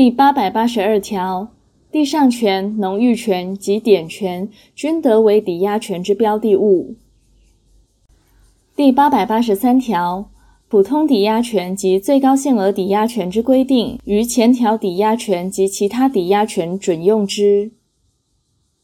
第八百八十二条地上权、农域权及典权均得为抵押权之标的物。第八百八十三条普通抵押权及最高限额抵押权之规定，于前条抵押权及其他抵押权准用之。